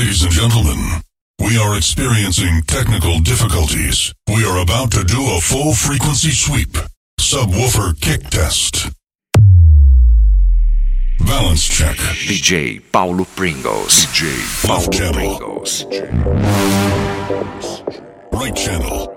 Ladies and gentlemen, we are experiencing technical difficulties. We are about to do a full frequency sweep. Subwoofer kick test. Balance check. DJ Paulo Pringles. DJ Paulo left channel. Pringles. Right channel.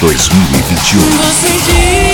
2021.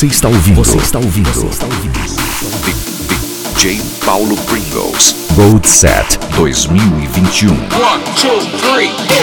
Você está ouvindo. Você está ouvindo. Você está ouvindo. DJ Paulo Pringles. Gold Set 2021. One, two, three.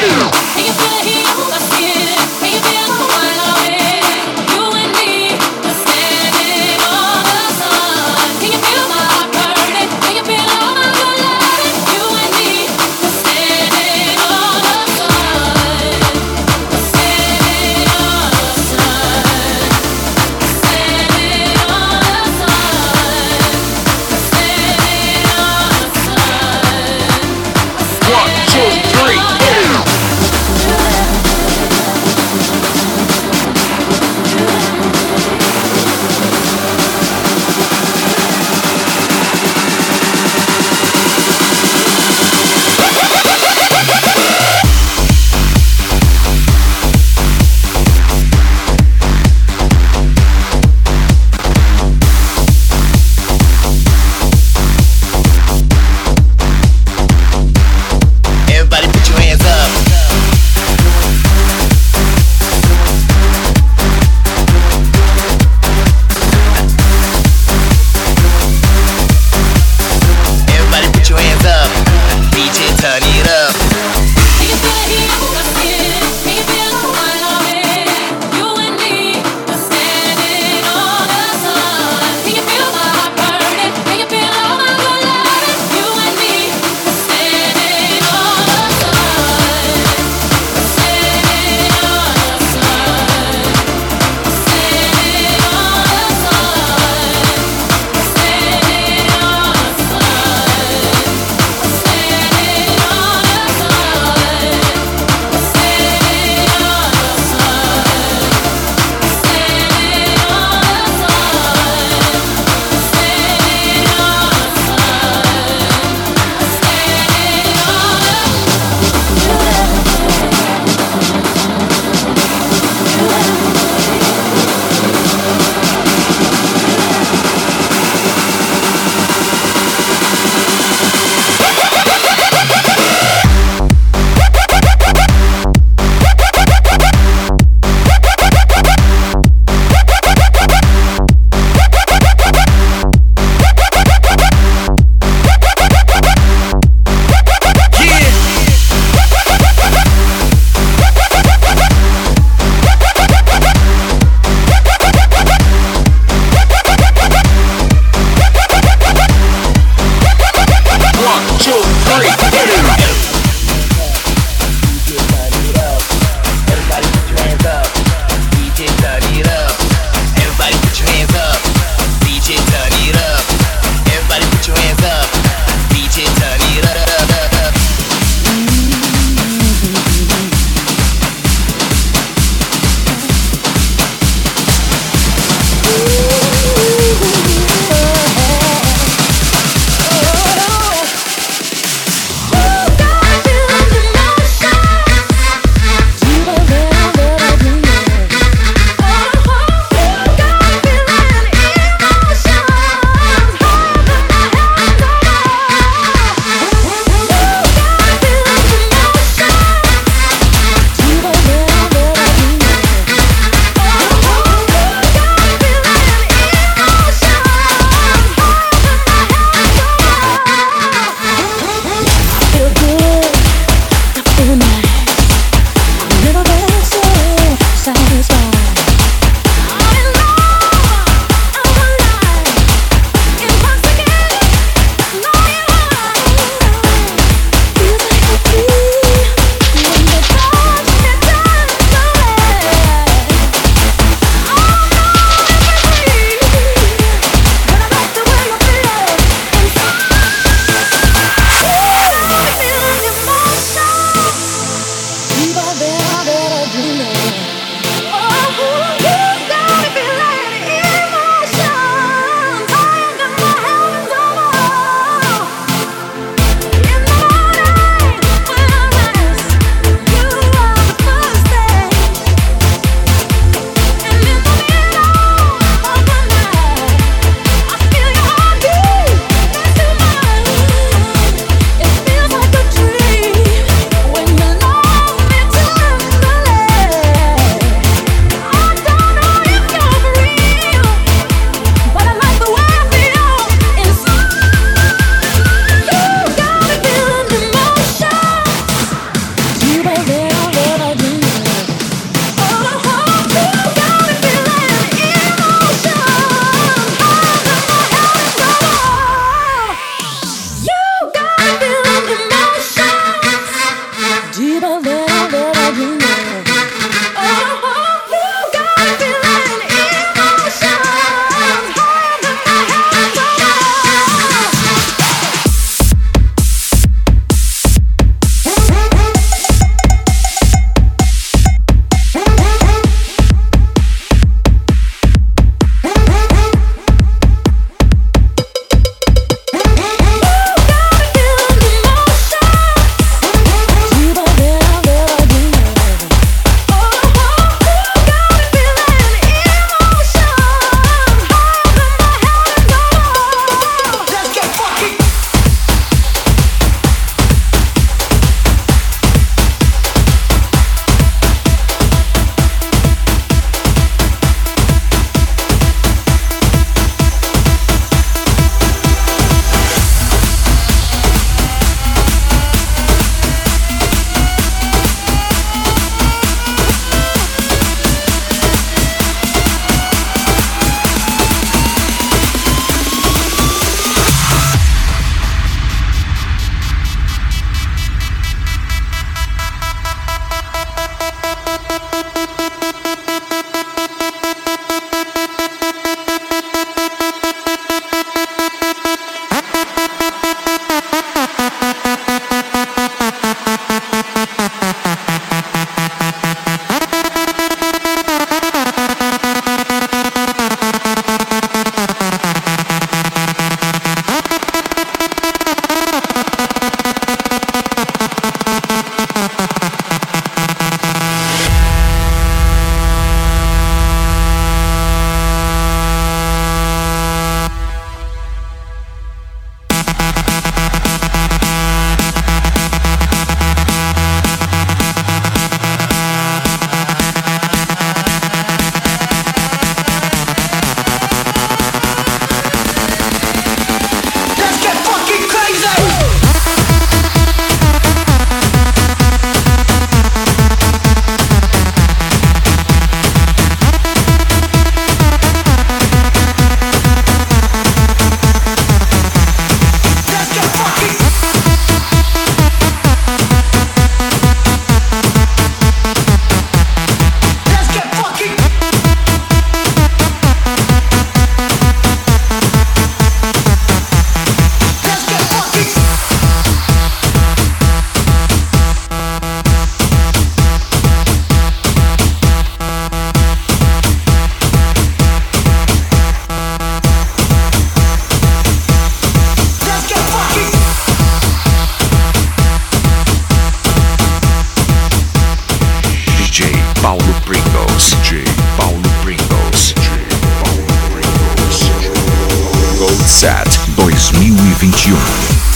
2021.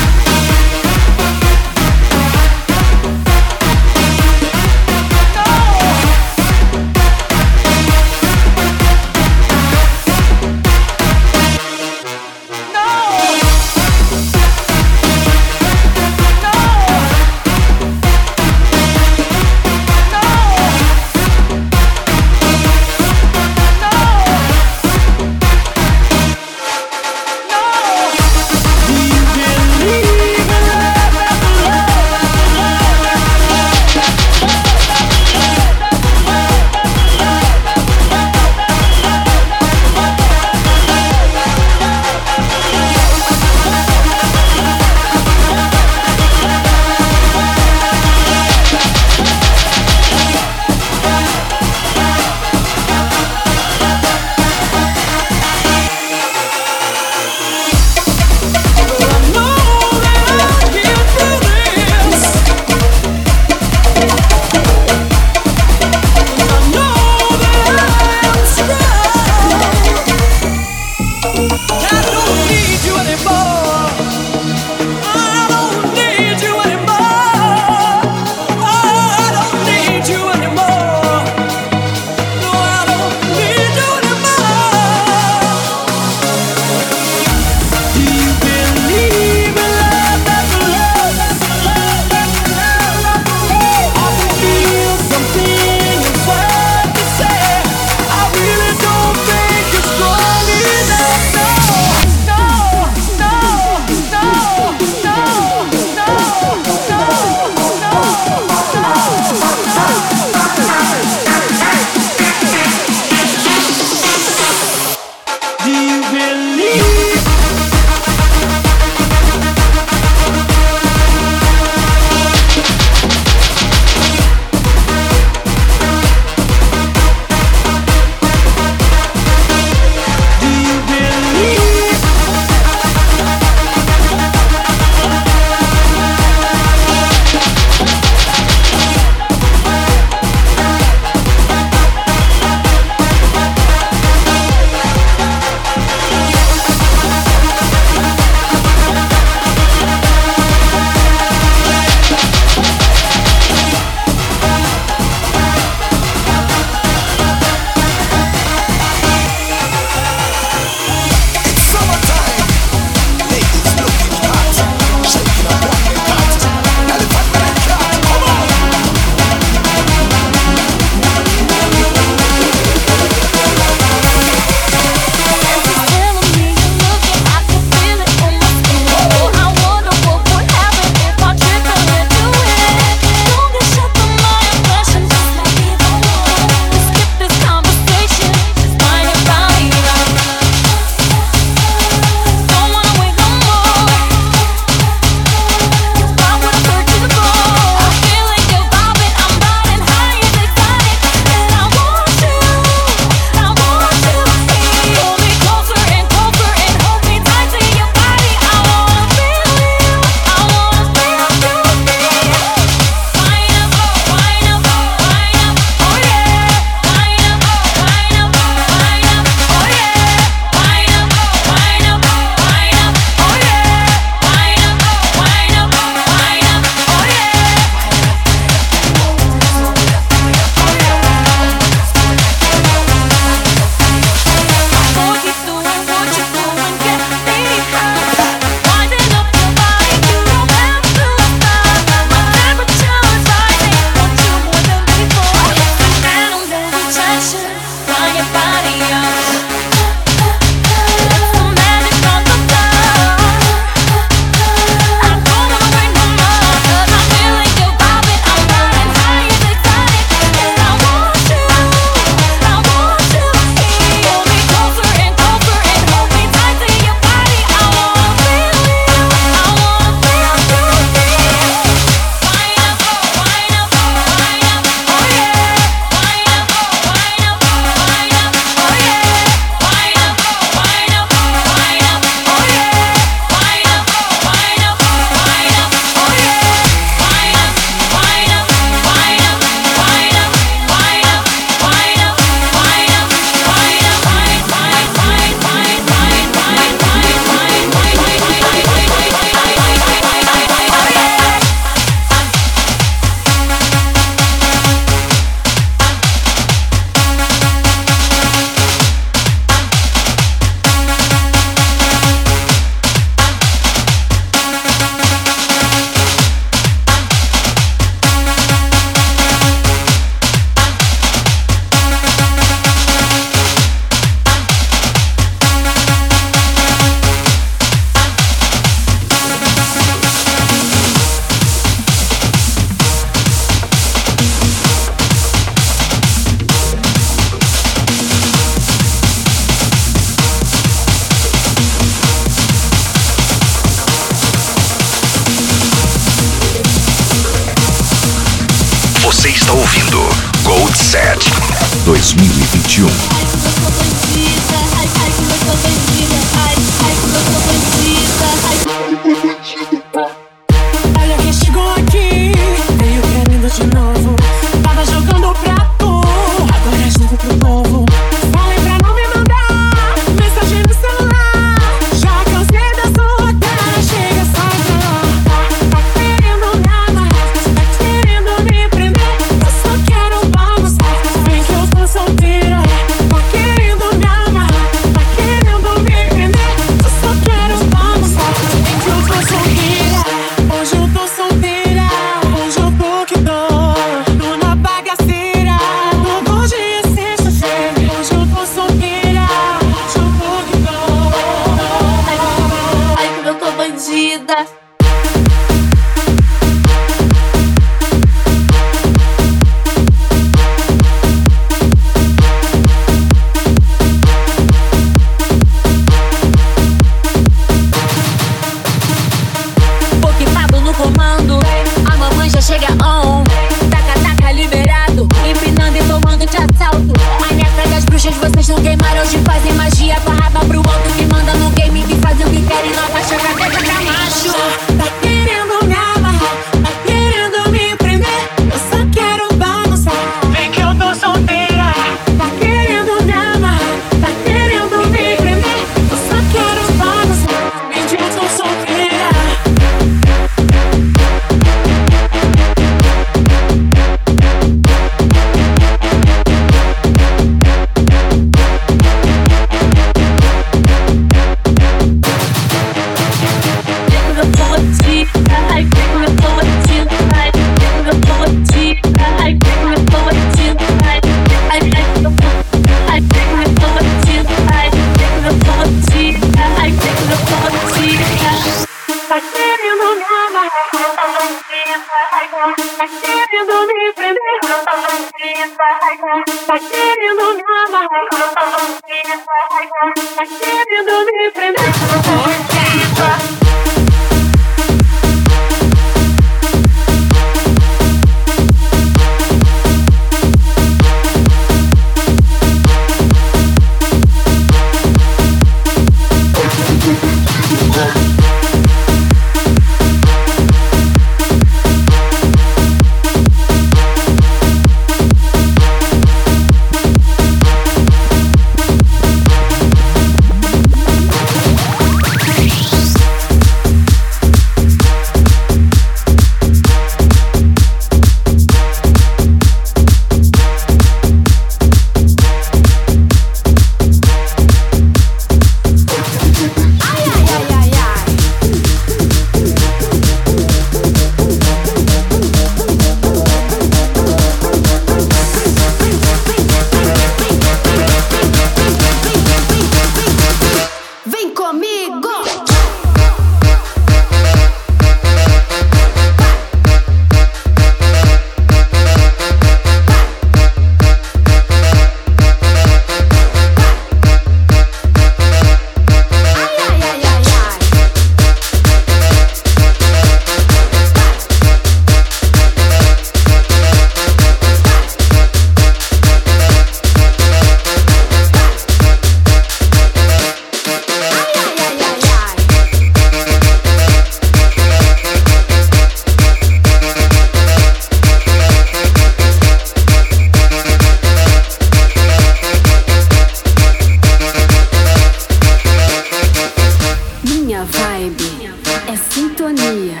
Sintonia,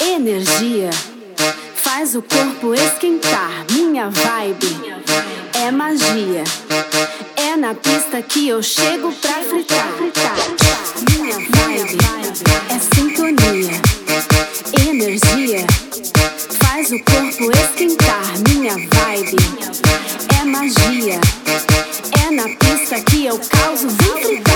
energia, faz o corpo esquentar. Minha vibe é magia. É na pista que eu chego pra fritar. Minha vibe é sintonia, energia, faz o corpo esquentar. Minha vibe é magia. É na pista que eu causo. Vem.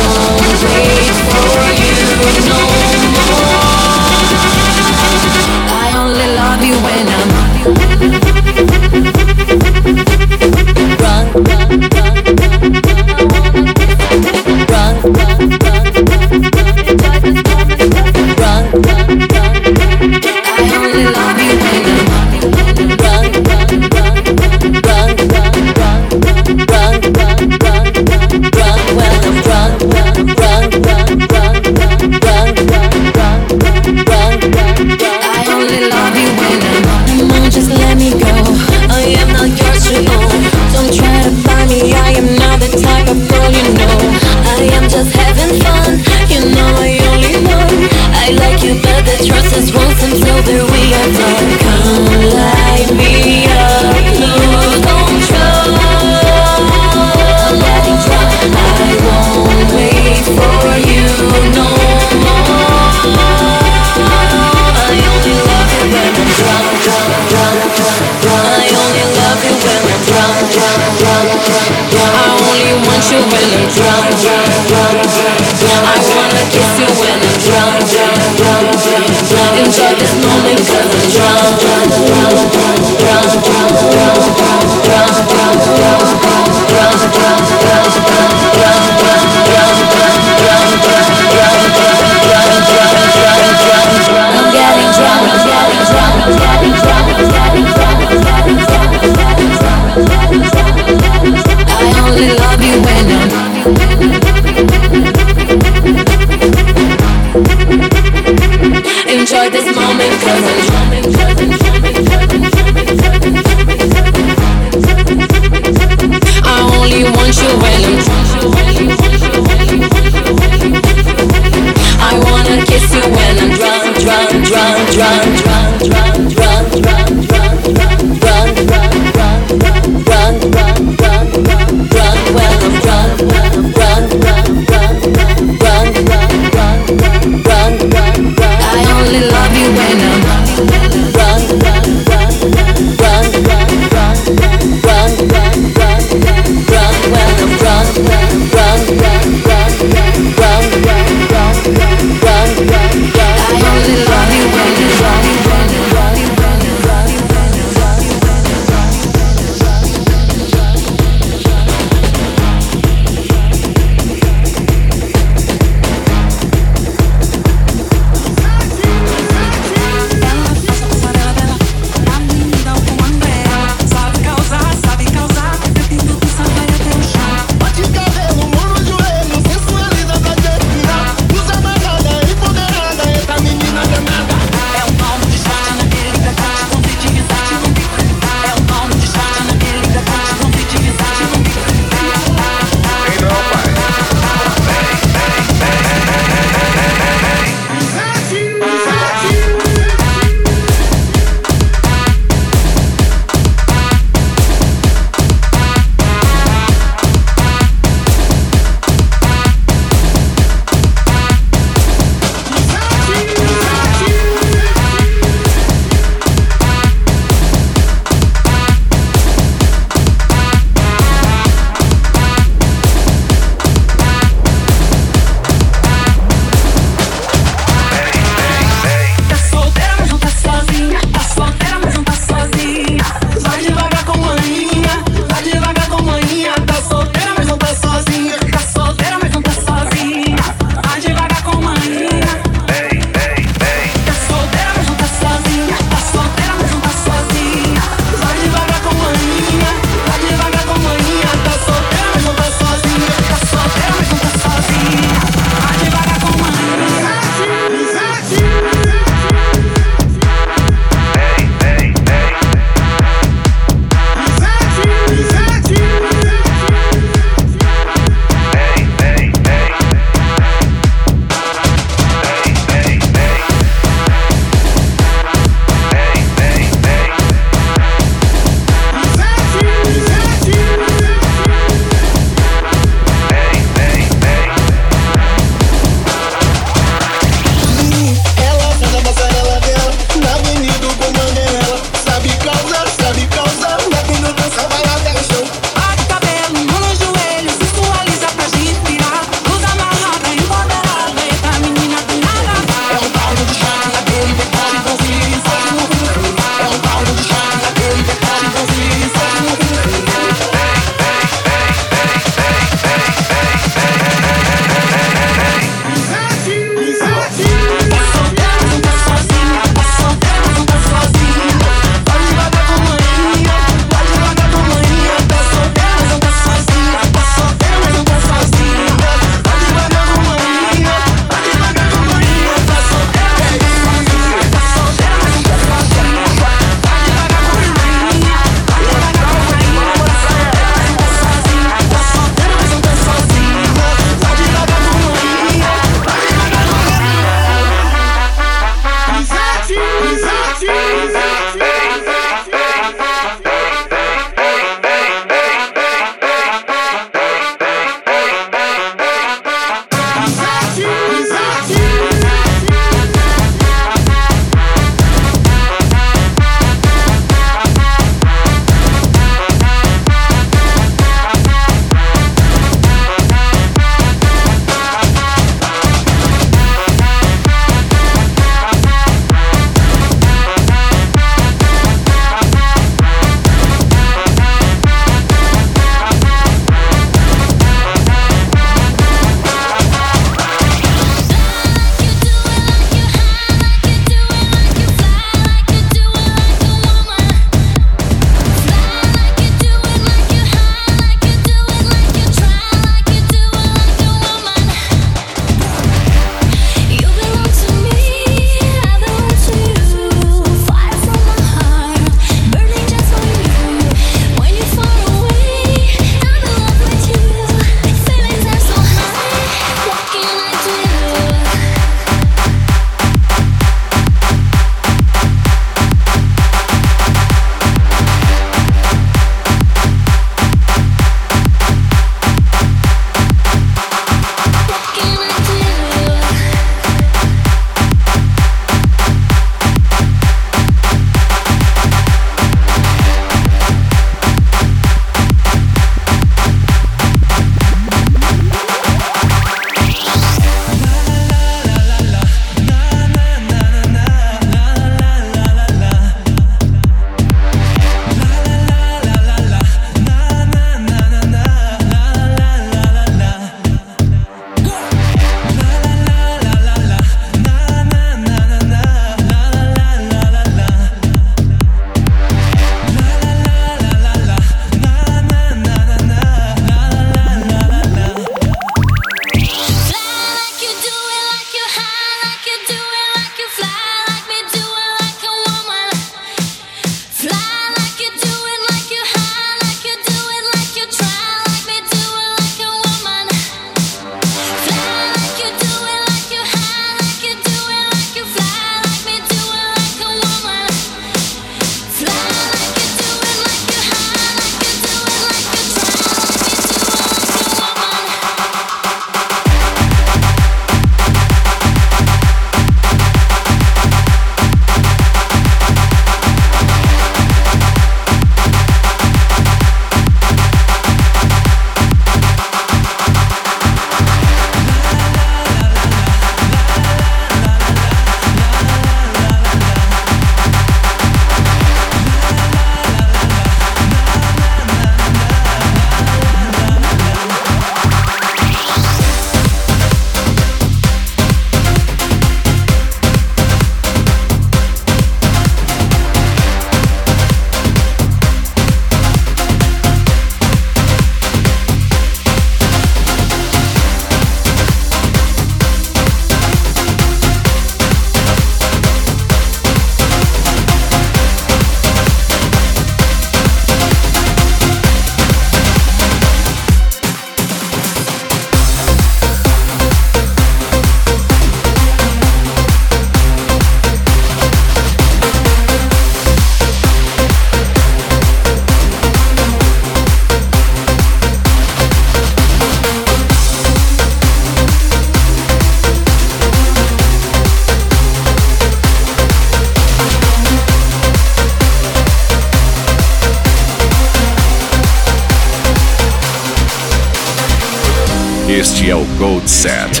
Gold Set.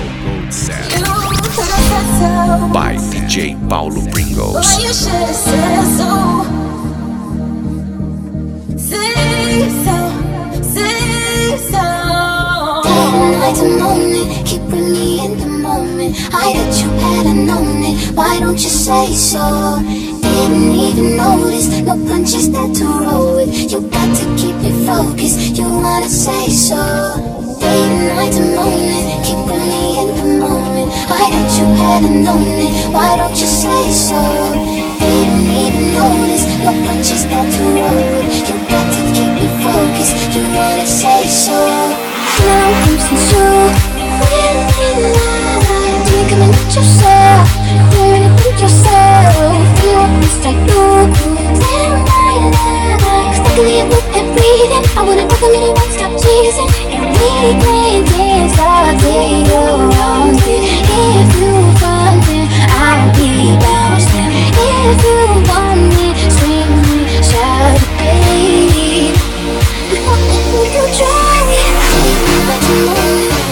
By DJ Paulo Pringles. So. And the moment. I that you hadn't known it. Why don't you say so? Didn't even notice, no punches that to roll with. You got to keep it focused. You wanna say so? Day and night a moment, keeping me in the moment. Why you known it? Why don't you say so? Didn't even notice, no punches that to roll. You got to keep it focused. You wanna say so? Now. When in line, do you and get yourself? You think yourself? You want this by line, stuck in the breathing. I wanna rock a won't stop teasing. And we can. If you want it, I'll be bouncing. If you want me, scream me, it. You try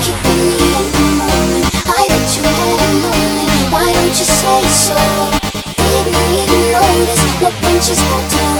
keeping me in the moment. You a moment. Why don't you say so? Didn't even notice.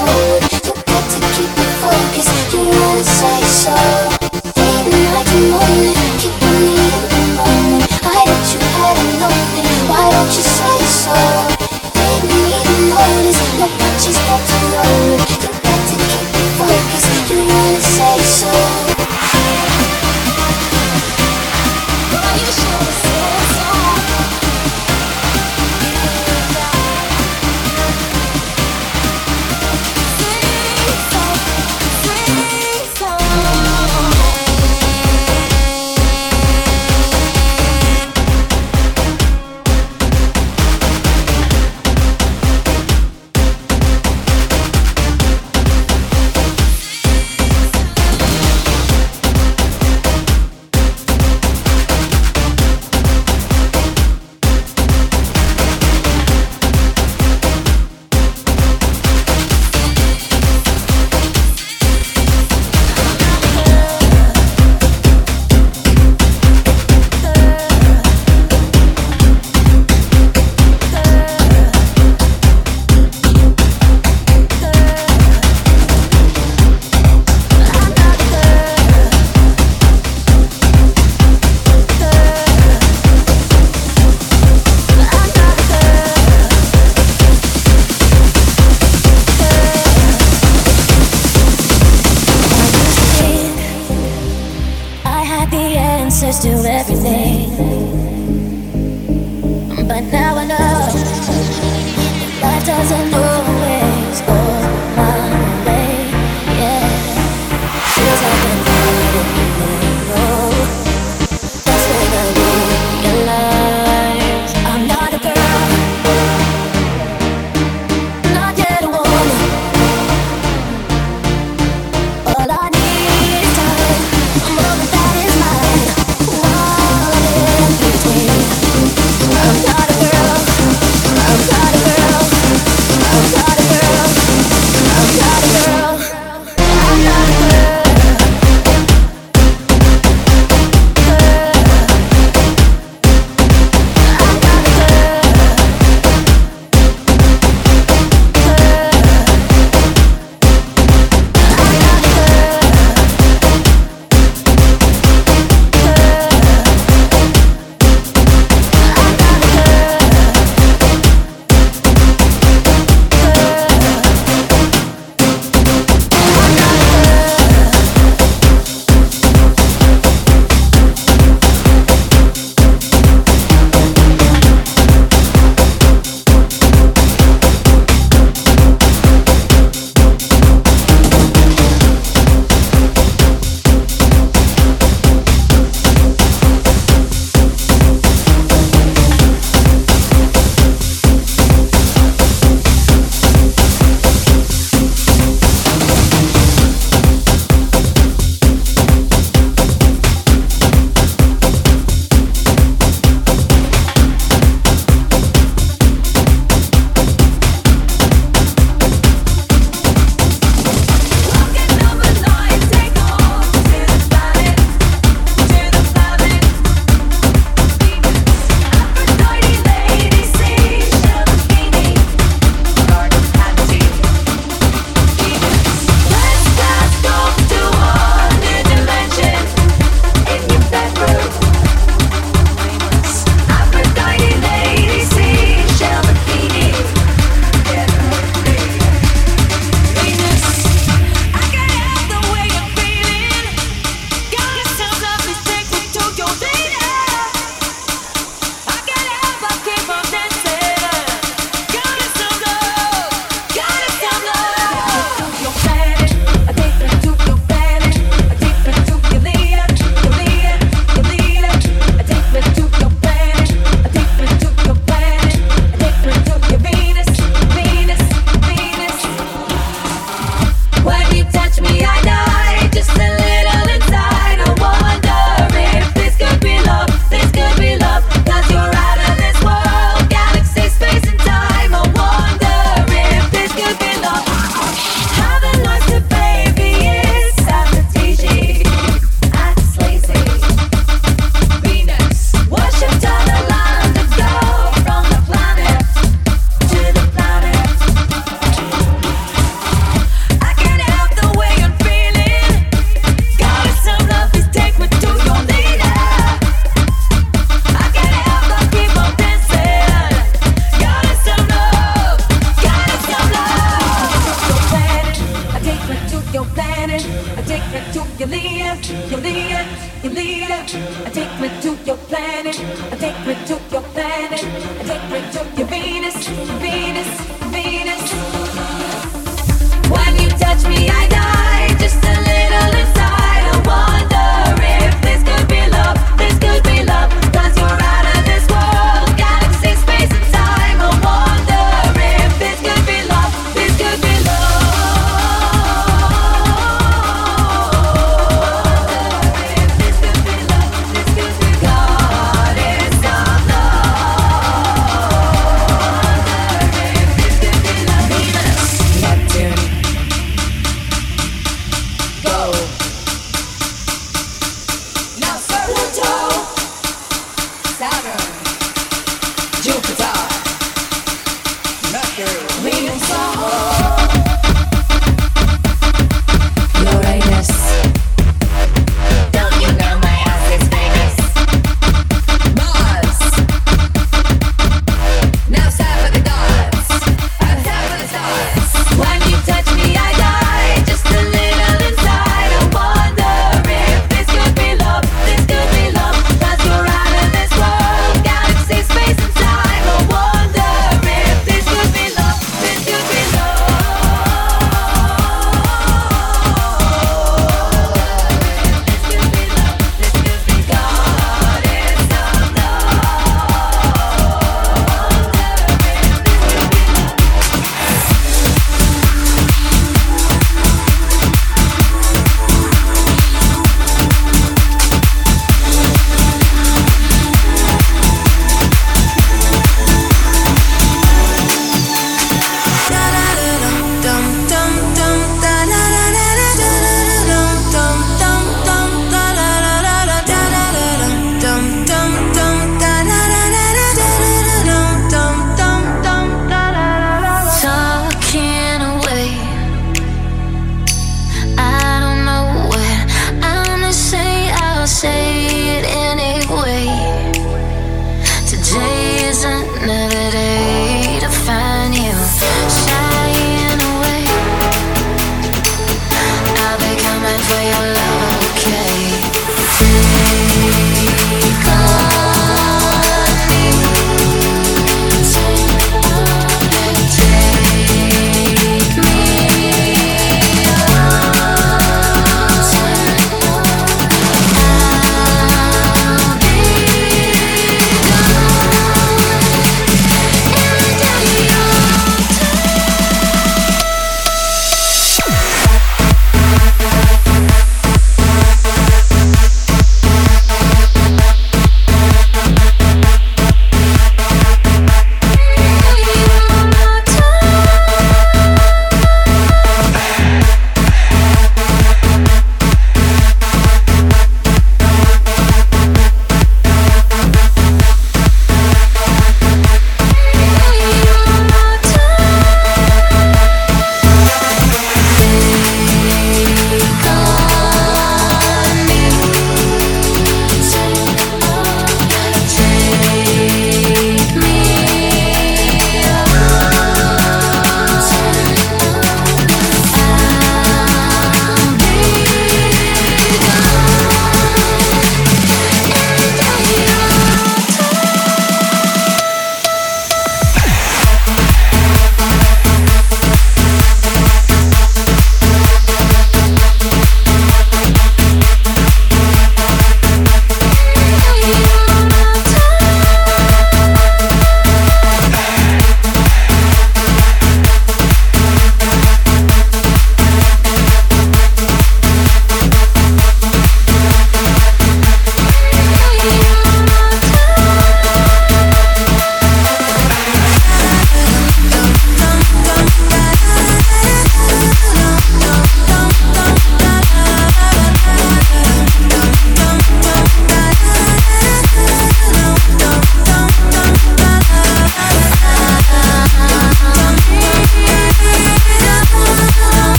I take me to your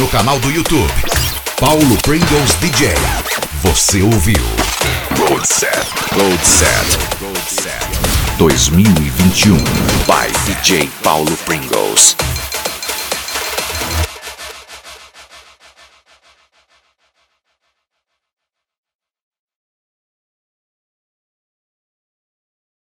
No canal do YouTube. Paulo Pringles DJ. Você ouviu? Road Set. Road Set. Road Set. 2021 by DJ Paulo Pringles.